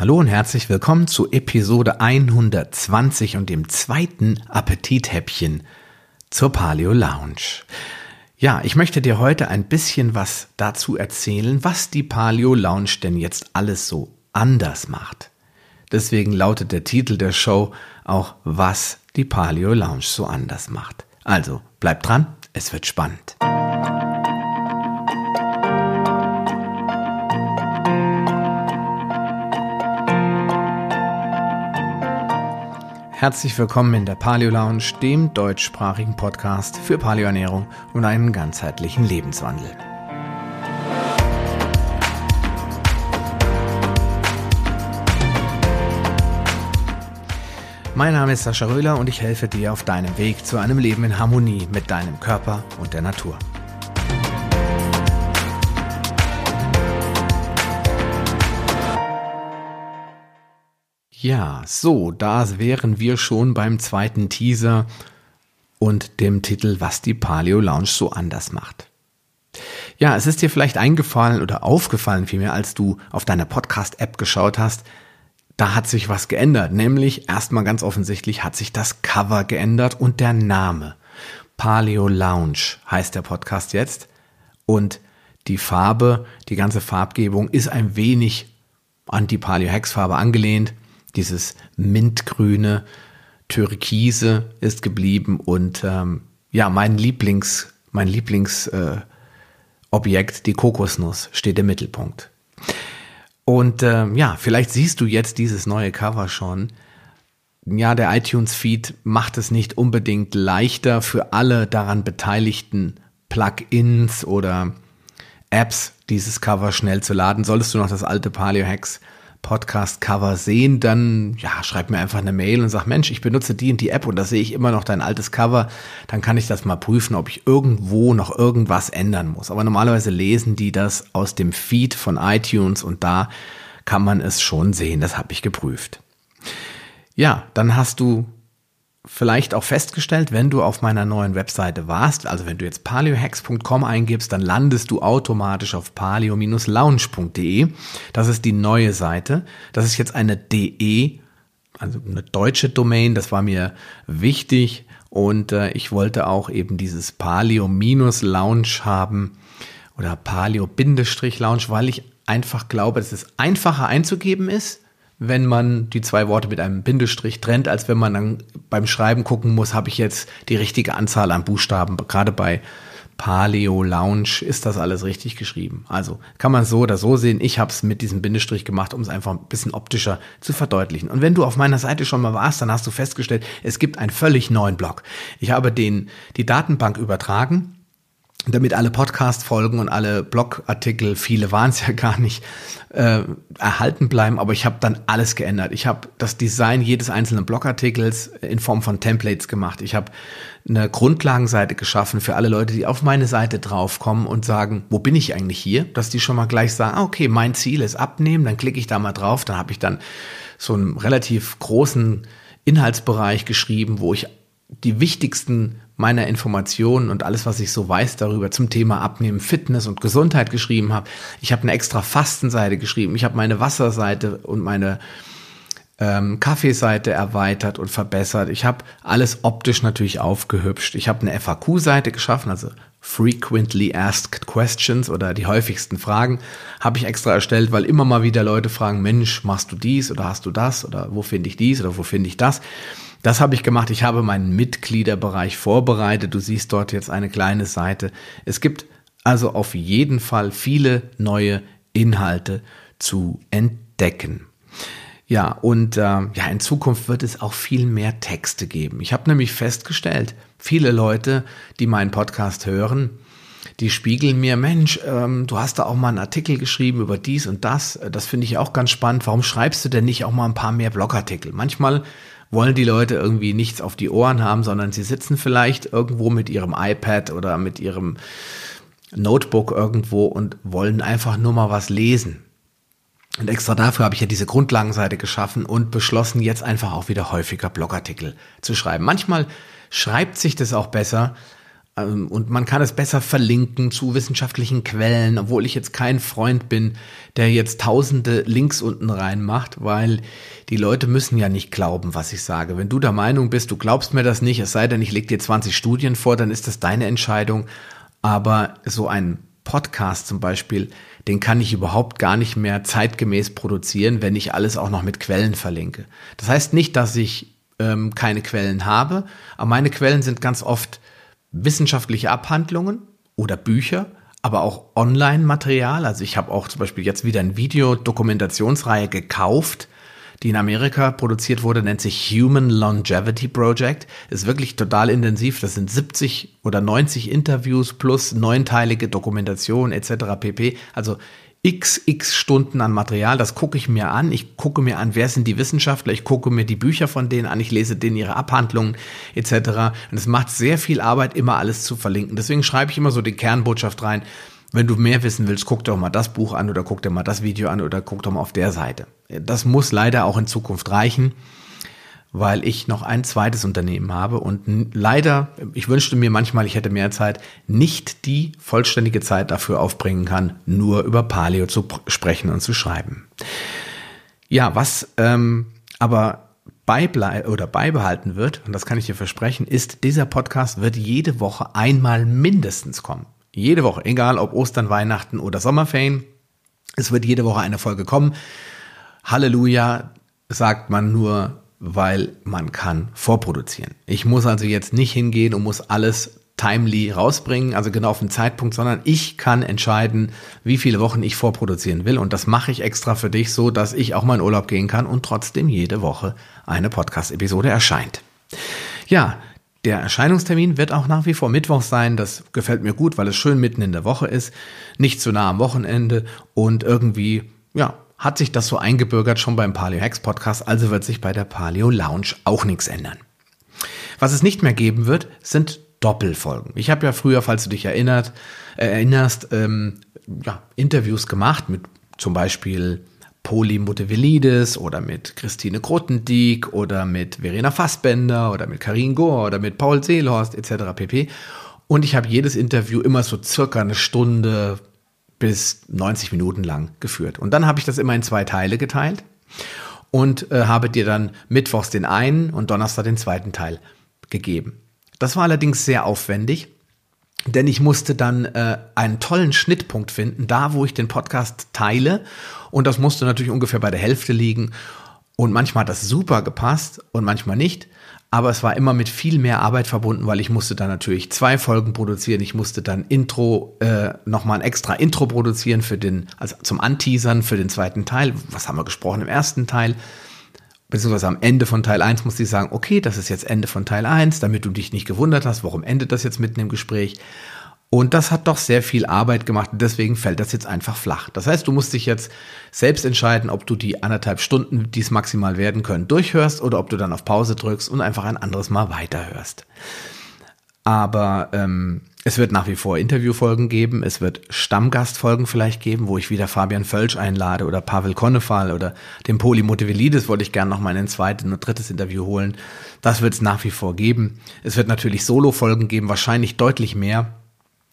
Hallo und herzlich willkommen zu Episode 120 und dem zweiten Appetithäppchen zur Paleo Lounge. Ja, ich möchte dir heute ein bisschen was dazu erzählen, was die Paleo Lounge denn jetzt alles so anders macht. Deswegen lautet der Titel der Show auch, was die Paleo Lounge so anders macht. Also, bleib dran, es wird spannend. Herzlich willkommen in der Paleo Lounge, dem deutschsprachigen Podcast für Paleoernährung und einen ganzheitlichen Lebenswandel. Mein Name ist Sascha Röhler und ich helfe dir auf deinem Weg zu einem Leben in Harmonie mit deinem Körper und der Natur. Ja, so, da wären wir schon beim zweiten Teaser und dem Titel Was die Paleo Lounge so anders macht. Ja, es ist dir vielleicht eingefallen oder aufgefallen vielmehr, als du auf deiner Podcast-App geschaut hast, da hat sich was geändert, nämlich erstmal ganz offensichtlich hat sich das Cover geändert und der Name. Paleo Lounge heißt der Podcast jetzt und die Farbe, die ganze Farbgebung ist ein wenig an die Paleo Hex Farbe angelehnt. Dieses mintgrüne Türkise ist geblieben und ähm, ja, mein Lieblings, mein Lieblingsobjekt, äh, die Kokosnuss, steht im Mittelpunkt. Und ähm, ja, vielleicht siehst du jetzt dieses neue Cover schon. Ja, der iTunes-Feed macht es nicht unbedingt leichter für alle daran beteiligten Plugins oder Apps, dieses Cover schnell zu laden. Solltest du noch das alte Paleo Hacks Podcast-Cover sehen, dann ja, schreib mir einfach eine Mail und sag, Mensch, ich benutze die und die App und da sehe ich immer noch dein altes Cover, dann kann ich das mal prüfen, ob ich irgendwo noch irgendwas ändern muss. Aber normalerweise lesen die das aus dem Feed von iTunes und da kann man es schon sehen, das habe ich geprüft. Ja, dann hast du vielleicht auch festgestellt, wenn du auf meiner neuen Webseite warst, also wenn du jetzt paleohacks.com eingibst, dann landest du automatisch auf paleo-lounge.de. Das ist die neue Seite. Das ist jetzt eine DE, also eine deutsche Domain. Das war mir wichtig und äh, ich wollte auch eben dieses Paleo-Lounge haben oder Paleo-Lounge, weil ich einfach glaube, dass es einfacher einzugeben ist wenn man die zwei Worte mit einem Bindestrich trennt, als wenn man dann beim Schreiben gucken muss, habe ich jetzt die richtige Anzahl an Buchstaben. Gerade bei Paleo Lounge ist das alles richtig geschrieben. Also kann man so oder so sehen. Ich habe es mit diesem Bindestrich gemacht, um es einfach ein bisschen optischer zu verdeutlichen. Und wenn du auf meiner Seite schon mal warst, dann hast du festgestellt, es gibt einen völlig neuen Blog. Ich habe den, die Datenbank übertragen damit alle Podcast-Folgen und alle Blogartikel, viele waren es ja gar nicht, äh, erhalten bleiben. Aber ich habe dann alles geändert. Ich habe das Design jedes einzelnen Blogartikels in Form von Templates gemacht. Ich habe eine Grundlagenseite geschaffen für alle Leute, die auf meine Seite draufkommen und sagen, wo bin ich eigentlich hier? Dass die schon mal gleich sagen, ah, okay, mein Ziel ist abnehmen. Dann klicke ich da mal drauf. Dann habe ich dann so einen relativ großen Inhaltsbereich geschrieben, wo ich die wichtigsten meiner Informationen und alles, was ich so weiß darüber zum Thema Abnehmen, Fitness und Gesundheit geschrieben habe. Ich habe eine extra Fastenseite geschrieben. Ich habe meine Wasserseite und meine ähm, Kaffeeseite erweitert und verbessert. Ich habe alles optisch natürlich aufgehübscht. Ich habe eine FAQ-Seite geschaffen, also Frequently Asked Questions oder die häufigsten Fragen habe ich extra erstellt, weil immer mal wieder Leute fragen, Mensch, machst du dies oder hast du das oder wo finde ich dies oder wo finde ich das? Das habe ich gemacht. Ich habe meinen Mitgliederbereich vorbereitet. Du siehst dort jetzt eine kleine Seite. Es gibt also auf jeden Fall viele neue Inhalte zu entdecken. Ja, und äh, ja, in Zukunft wird es auch viel mehr Texte geben. Ich habe nämlich festgestellt, viele Leute, die meinen Podcast hören, die spiegeln mir, Mensch, ähm, du hast da auch mal einen Artikel geschrieben über dies und das. Das finde ich auch ganz spannend. Warum schreibst du denn nicht auch mal ein paar mehr Blogartikel? Manchmal wollen die Leute irgendwie nichts auf die Ohren haben, sondern sie sitzen vielleicht irgendwo mit ihrem iPad oder mit ihrem Notebook irgendwo und wollen einfach nur mal was lesen. Und extra dafür habe ich ja diese Grundlagenseite geschaffen und beschlossen, jetzt einfach auch wieder häufiger Blogartikel zu schreiben. Manchmal schreibt sich das auch besser, und man kann es besser verlinken zu wissenschaftlichen Quellen, obwohl ich jetzt kein Freund bin, der jetzt tausende Links unten reinmacht, weil die Leute müssen ja nicht glauben, was ich sage. Wenn du der Meinung bist, du glaubst mir das nicht, es sei denn, ich leg dir 20 Studien vor, dann ist das deine Entscheidung. Aber so ein Podcast zum Beispiel, den kann ich überhaupt gar nicht mehr zeitgemäß produzieren, wenn ich alles auch noch mit Quellen verlinke. Das heißt nicht, dass ich ähm, keine Quellen habe, aber meine Quellen sind ganz oft wissenschaftliche Abhandlungen oder Bücher, aber auch Online-Material. Also ich habe auch zum Beispiel jetzt wieder ein Videodokumentationsreihe gekauft, die in Amerika produziert wurde, nennt sich Human Longevity Project. Ist wirklich total intensiv. Das sind 70 oder 90 Interviews plus neunteilige Dokumentation etc. pp. Also xx Stunden an Material, das gucke ich mir an. Ich gucke mir an, wer sind die Wissenschaftler, ich gucke mir die Bücher von denen an, ich lese denen ihre Abhandlungen etc. Und es macht sehr viel Arbeit, immer alles zu verlinken. Deswegen schreibe ich immer so die Kernbotschaft rein. Wenn du mehr wissen willst, guck doch mal das Buch an oder guck dir mal das Video an oder guck doch mal auf der Seite. Das muss leider auch in Zukunft reichen weil ich noch ein zweites Unternehmen habe und leider, ich wünschte mir manchmal, ich hätte mehr Zeit, nicht die vollständige Zeit dafür aufbringen kann, nur über Paleo zu sprechen und zu schreiben. Ja, was ähm, aber oder beibehalten wird, und das kann ich dir versprechen, ist, dieser Podcast wird jede Woche einmal mindestens kommen. Jede Woche, egal ob Ostern, Weihnachten oder Sommerferien. Es wird jede Woche eine Folge kommen. Halleluja, sagt man nur weil man kann vorproduzieren. Ich muss also jetzt nicht hingehen und muss alles timely rausbringen, also genau auf den Zeitpunkt, sondern ich kann entscheiden, wie viele Wochen ich vorproduzieren will. Und das mache ich extra für dich so, dass ich auch mal in Urlaub gehen kann und trotzdem jede Woche eine Podcast-Episode erscheint. Ja, der Erscheinungstermin wird auch nach wie vor Mittwoch sein. Das gefällt mir gut, weil es schön mitten in der Woche ist, nicht zu nah am Wochenende und irgendwie, ja, hat sich das so eingebürgert schon beim Paleo Hacks Podcast, also wird sich bei der Paleo Lounge auch nichts ändern. Was es nicht mehr geben wird, sind Doppelfolgen. Ich habe ja früher, falls du dich erinnert, äh, erinnerst, ähm, ja, Interviews gemacht mit zum Beispiel Poli Mutevelidis oder mit Christine Grotendieck oder mit Verena Fassbender oder mit Karin Gore oder mit Paul Seelhorst etc. pp. Und ich habe jedes Interview immer so circa eine Stunde, bis 90 Minuten lang geführt. Und dann habe ich das immer in zwei Teile geteilt und äh, habe dir dann mittwochs den einen und Donnerstag den zweiten Teil gegeben. Das war allerdings sehr aufwendig, denn ich musste dann äh, einen tollen Schnittpunkt finden, da wo ich den Podcast teile. Und das musste natürlich ungefähr bei der Hälfte liegen. Und manchmal hat das super gepasst und manchmal nicht aber es war immer mit viel mehr Arbeit verbunden, weil ich musste dann natürlich zwei Folgen produzieren. Ich musste dann Intro, äh, nochmal ein extra Intro produzieren für den, also zum Anteasern für den zweiten Teil. Was haben wir gesprochen im ersten Teil? Beziehungsweise am Ende von Teil 1 musste ich sagen, okay, das ist jetzt Ende von Teil 1, damit du dich nicht gewundert hast, warum endet das jetzt mitten im Gespräch. Und das hat doch sehr viel Arbeit gemacht und deswegen fällt das jetzt einfach flach. Das heißt, du musst dich jetzt selbst entscheiden, ob du die anderthalb Stunden, die es maximal werden können, durchhörst oder ob du dann auf Pause drückst und einfach ein anderes Mal weiterhörst. Aber ähm, es wird nach wie vor Interviewfolgen geben, es wird Stammgastfolgen vielleicht geben, wo ich wieder Fabian Völsch einlade oder Pavel Konnefall oder den Poli Motivelidis wollte ich gerne noch mal in ein zweites und drittes Interview holen. Das wird es nach wie vor geben. Es wird natürlich Solo-Folgen geben, wahrscheinlich deutlich mehr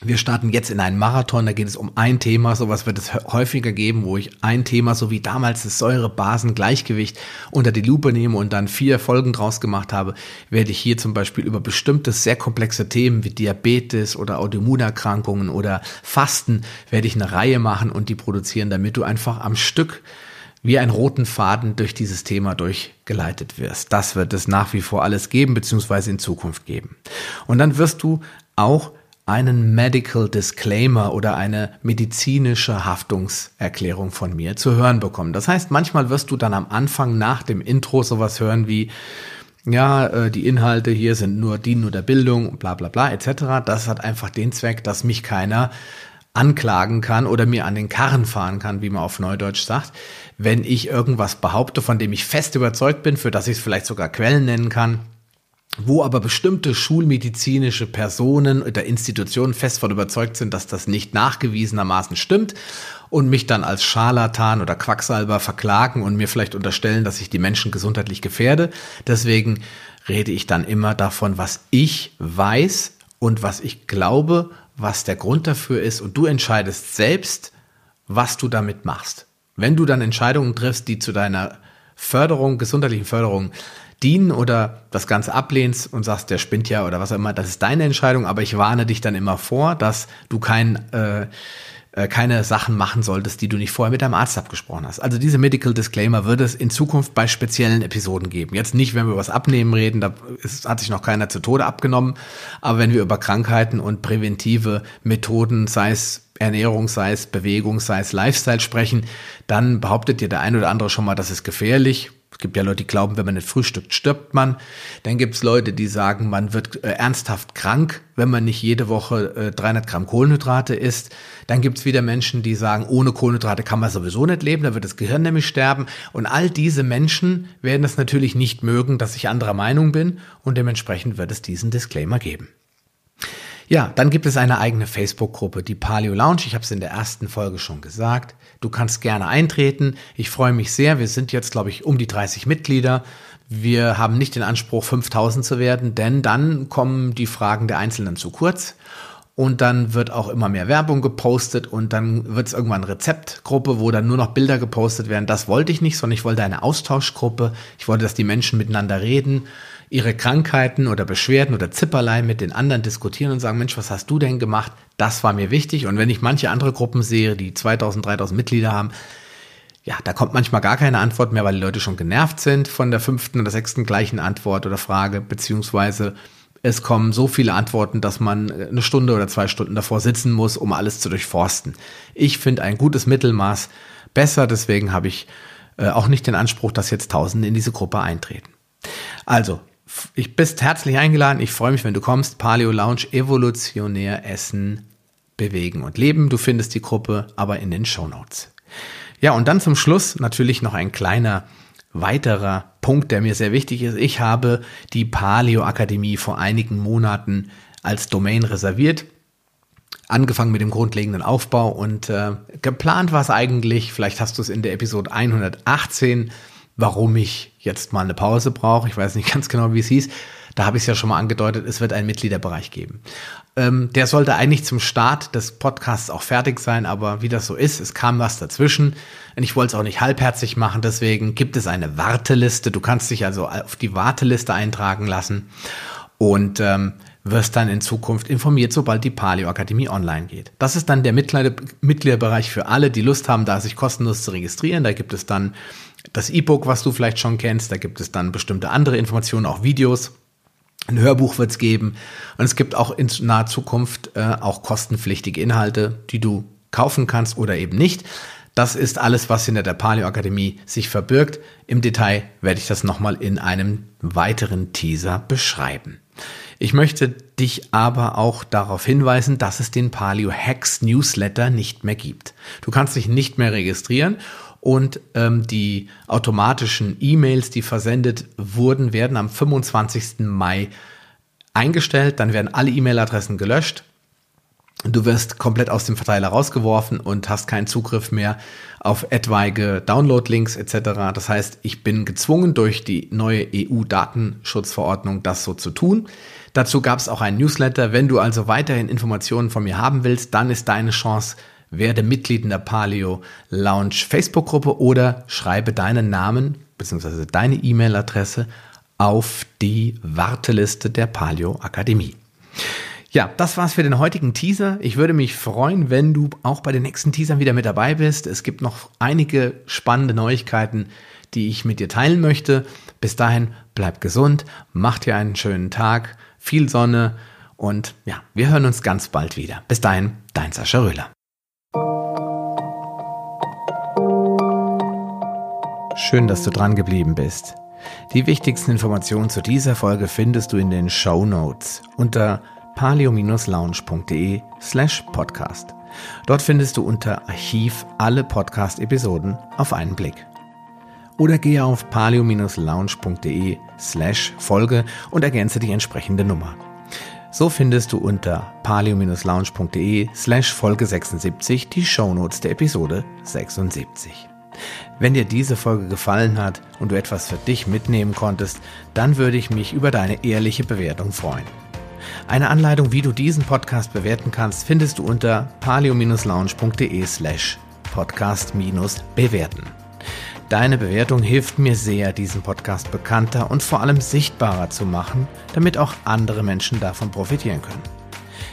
wir starten jetzt in einen Marathon, da geht es um ein Thema, sowas wird es häufiger geben, wo ich ein Thema, so wie damals das Säure-Basen-Gleichgewicht unter die Lupe nehme und dann vier Folgen draus gemacht habe, werde ich hier zum Beispiel über bestimmte sehr komplexe Themen wie Diabetes oder Autoimmunerkrankungen oder Fasten, werde ich eine Reihe machen und die produzieren, damit du einfach am Stück wie einen roten Faden durch dieses Thema durchgeleitet wirst. Das wird es nach wie vor alles geben, beziehungsweise in Zukunft geben. Und dann wirst du auch einen Medical Disclaimer oder eine medizinische Haftungserklärung von mir zu hören bekommen. Das heißt, manchmal wirst du dann am Anfang nach dem Intro sowas hören wie, ja, äh, die Inhalte hier sind nur dienen nur der Bildung, bla bla bla etc. Das hat einfach den Zweck, dass mich keiner anklagen kann oder mir an den Karren fahren kann, wie man auf Neudeutsch sagt, wenn ich irgendwas behaupte, von dem ich fest überzeugt bin, für das ich es vielleicht sogar Quellen nennen kann wo aber bestimmte schulmedizinische Personen oder Institutionen fest von überzeugt sind, dass das nicht nachgewiesenermaßen stimmt und mich dann als Scharlatan oder Quacksalber verklagen und mir vielleicht unterstellen, dass ich die Menschen gesundheitlich gefährde. Deswegen rede ich dann immer davon, was ich weiß und was ich glaube, was der Grund dafür ist und du entscheidest selbst, was du damit machst. Wenn du dann Entscheidungen triffst, die zu deiner Förderung, gesundheitlichen Förderung dienen oder das Ganze ablehnst und sagst, der spinnt ja oder was auch immer, das ist deine Entscheidung, aber ich warne dich dann immer vor, dass du kein äh, äh, keine Sachen machen solltest, die du nicht vorher mit deinem Arzt abgesprochen hast. Also diese Medical Disclaimer wird es in Zukunft bei speziellen Episoden geben. Jetzt nicht, wenn wir über das Abnehmen reden, da ist, hat sich noch keiner zu Tode abgenommen, aber wenn wir über Krankheiten und präventive Methoden, sei es Ernährung, sei es Bewegung, sei es Lifestyle sprechen, dann behauptet dir der ein oder andere schon mal, das ist gefährlich. Es gibt ja Leute, die glauben, wenn man nicht frühstückt, stirbt man. Dann gibt es Leute, die sagen, man wird äh, ernsthaft krank, wenn man nicht jede Woche äh, 300 Gramm Kohlenhydrate isst. Dann gibt es wieder Menschen, die sagen, ohne Kohlenhydrate kann man sowieso nicht leben, da wird das Gehirn nämlich sterben. Und all diese Menschen werden es natürlich nicht mögen, dass ich anderer Meinung bin und dementsprechend wird es diesen Disclaimer geben. Ja, dann gibt es eine eigene Facebook-Gruppe, die Paleo Lounge. Ich habe es in der ersten Folge schon gesagt. Du kannst gerne eintreten. Ich freue mich sehr. Wir sind jetzt, glaube ich, um die 30 Mitglieder. Wir haben nicht den Anspruch, 5000 zu werden, denn dann kommen die Fragen der Einzelnen zu kurz. Und dann wird auch immer mehr Werbung gepostet und dann wird es irgendwann Rezeptgruppe, wo dann nur noch Bilder gepostet werden. Das wollte ich nicht, sondern ich wollte eine Austauschgruppe. Ich wollte, dass die Menschen miteinander reden ihre Krankheiten oder Beschwerden oder Zipperlein mit den anderen diskutieren und sagen, Mensch, was hast du denn gemacht? Das war mir wichtig. Und wenn ich manche andere Gruppen sehe, die 2000, 3000 Mitglieder haben, ja, da kommt manchmal gar keine Antwort mehr, weil die Leute schon genervt sind von der fünften oder sechsten gleichen Antwort oder Frage, beziehungsweise es kommen so viele Antworten, dass man eine Stunde oder zwei Stunden davor sitzen muss, um alles zu durchforsten. Ich finde ein gutes Mittelmaß besser, deswegen habe ich äh, auch nicht den Anspruch, dass jetzt Tausende in diese Gruppe eintreten. Also, ich bist herzlich eingeladen. Ich freue mich, wenn du kommst. Paleo Lounge, evolutionär essen, bewegen und leben. Du findest die Gruppe aber in den Show Notes. Ja, und dann zum Schluss natürlich noch ein kleiner weiterer Punkt, der mir sehr wichtig ist. Ich habe die Paleo Akademie vor einigen Monaten als Domain reserviert. Angefangen mit dem grundlegenden Aufbau und äh, geplant war es eigentlich, vielleicht hast du es in der Episode 118 warum ich jetzt mal eine Pause brauche. Ich weiß nicht ganz genau, wie es hieß. Da habe ich es ja schon mal angedeutet, es wird einen Mitgliederbereich geben. Ähm, der sollte eigentlich zum Start des Podcasts auch fertig sein, aber wie das so ist, es kam was dazwischen. Und ich wollte es auch nicht halbherzig machen, deswegen gibt es eine Warteliste. Du kannst dich also auf die Warteliste eintragen lassen und ähm, wirst dann in Zukunft informiert, sobald die Paleo Akademie online geht. Das ist dann der Mitgliederbereich für alle, die Lust haben, da sich kostenlos zu registrieren. Da gibt es dann das E-Book, was du vielleicht schon kennst. Da gibt es dann bestimmte andere Informationen, auch Videos. Ein Hörbuch wird es geben. Und es gibt auch in naher Zukunft äh, auch kostenpflichtige Inhalte, die du kaufen kannst oder eben nicht. Das ist alles, was hinter der Paleo Akademie sich verbirgt. Im Detail werde ich das nochmal in einem weiteren Teaser beschreiben. Ich möchte dich aber auch darauf hinweisen, dass es den Paleo Hacks Newsletter nicht mehr gibt. Du kannst dich nicht mehr registrieren und ähm, die automatischen E-Mails, die versendet wurden, werden am 25. Mai eingestellt. Dann werden alle E-Mail-Adressen gelöscht. Du wirst komplett aus dem Verteiler rausgeworfen und hast keinen Zugriff mehr auf etwaige Download-Links etc. Das heißt, ich bin gezwungen durch die neue EU-Datenschutzverordnung das so zu tun. Dazu gab es auch einen Newsletter. Wenn du also weiterhin Informationen von mir haben willst, dann ist deine Chance werde Mitglied in der Paleo Lounge Facebook-Gruppe oder schreibe deinen Namen bzw. deine E-Mail-Adresse auf die Warteliste der Paleo Akademie. Ja, das war's für den heutigen Teaser. Ich würde mich freuen, wenn du auch bei den nächsten Teasern wieder mit dabei bist. Es gibt noch einige spannende Neuigkeiten, die ich mit dir teilen möchte. Bis dahin, bleib gesund, mach dir einen schönen Tag, viel Sonne und ja, wir hören uns ganz bald wieder. Bis dahin, dein Sascha Röhler. Schön, dass du dran geblieben bist. Die wichtigsten Informationen zu dieser Folge findest du in den Show Notes unter palio-lounge.de slash podcast. Dort findest du unter Archiv alle Podcast-Episoden auf einen Blick. Oder gehe auf palio-lounge.de slash Folge und ergänze die entsprechende Nummer. So findest du unter palio-lounge.de slash Folge 76 die Shownotes der Episode 76. Wenn dir diese Folge gefallen hat und du etwas für dich mitnehmen konntest, dann würde ich mich über deine ehrliche Bewertung freuen. Eine Anleitung, wie du diesen Podcast bewerten kannst, findest du unter palio-lounge.de slash podcast-bewerten. Deine Bewertung hilft mir sehr, diesen Podcast bekannter und vor allem sichtbarer zu machen, damit auch andere Menschen davon profitieren können.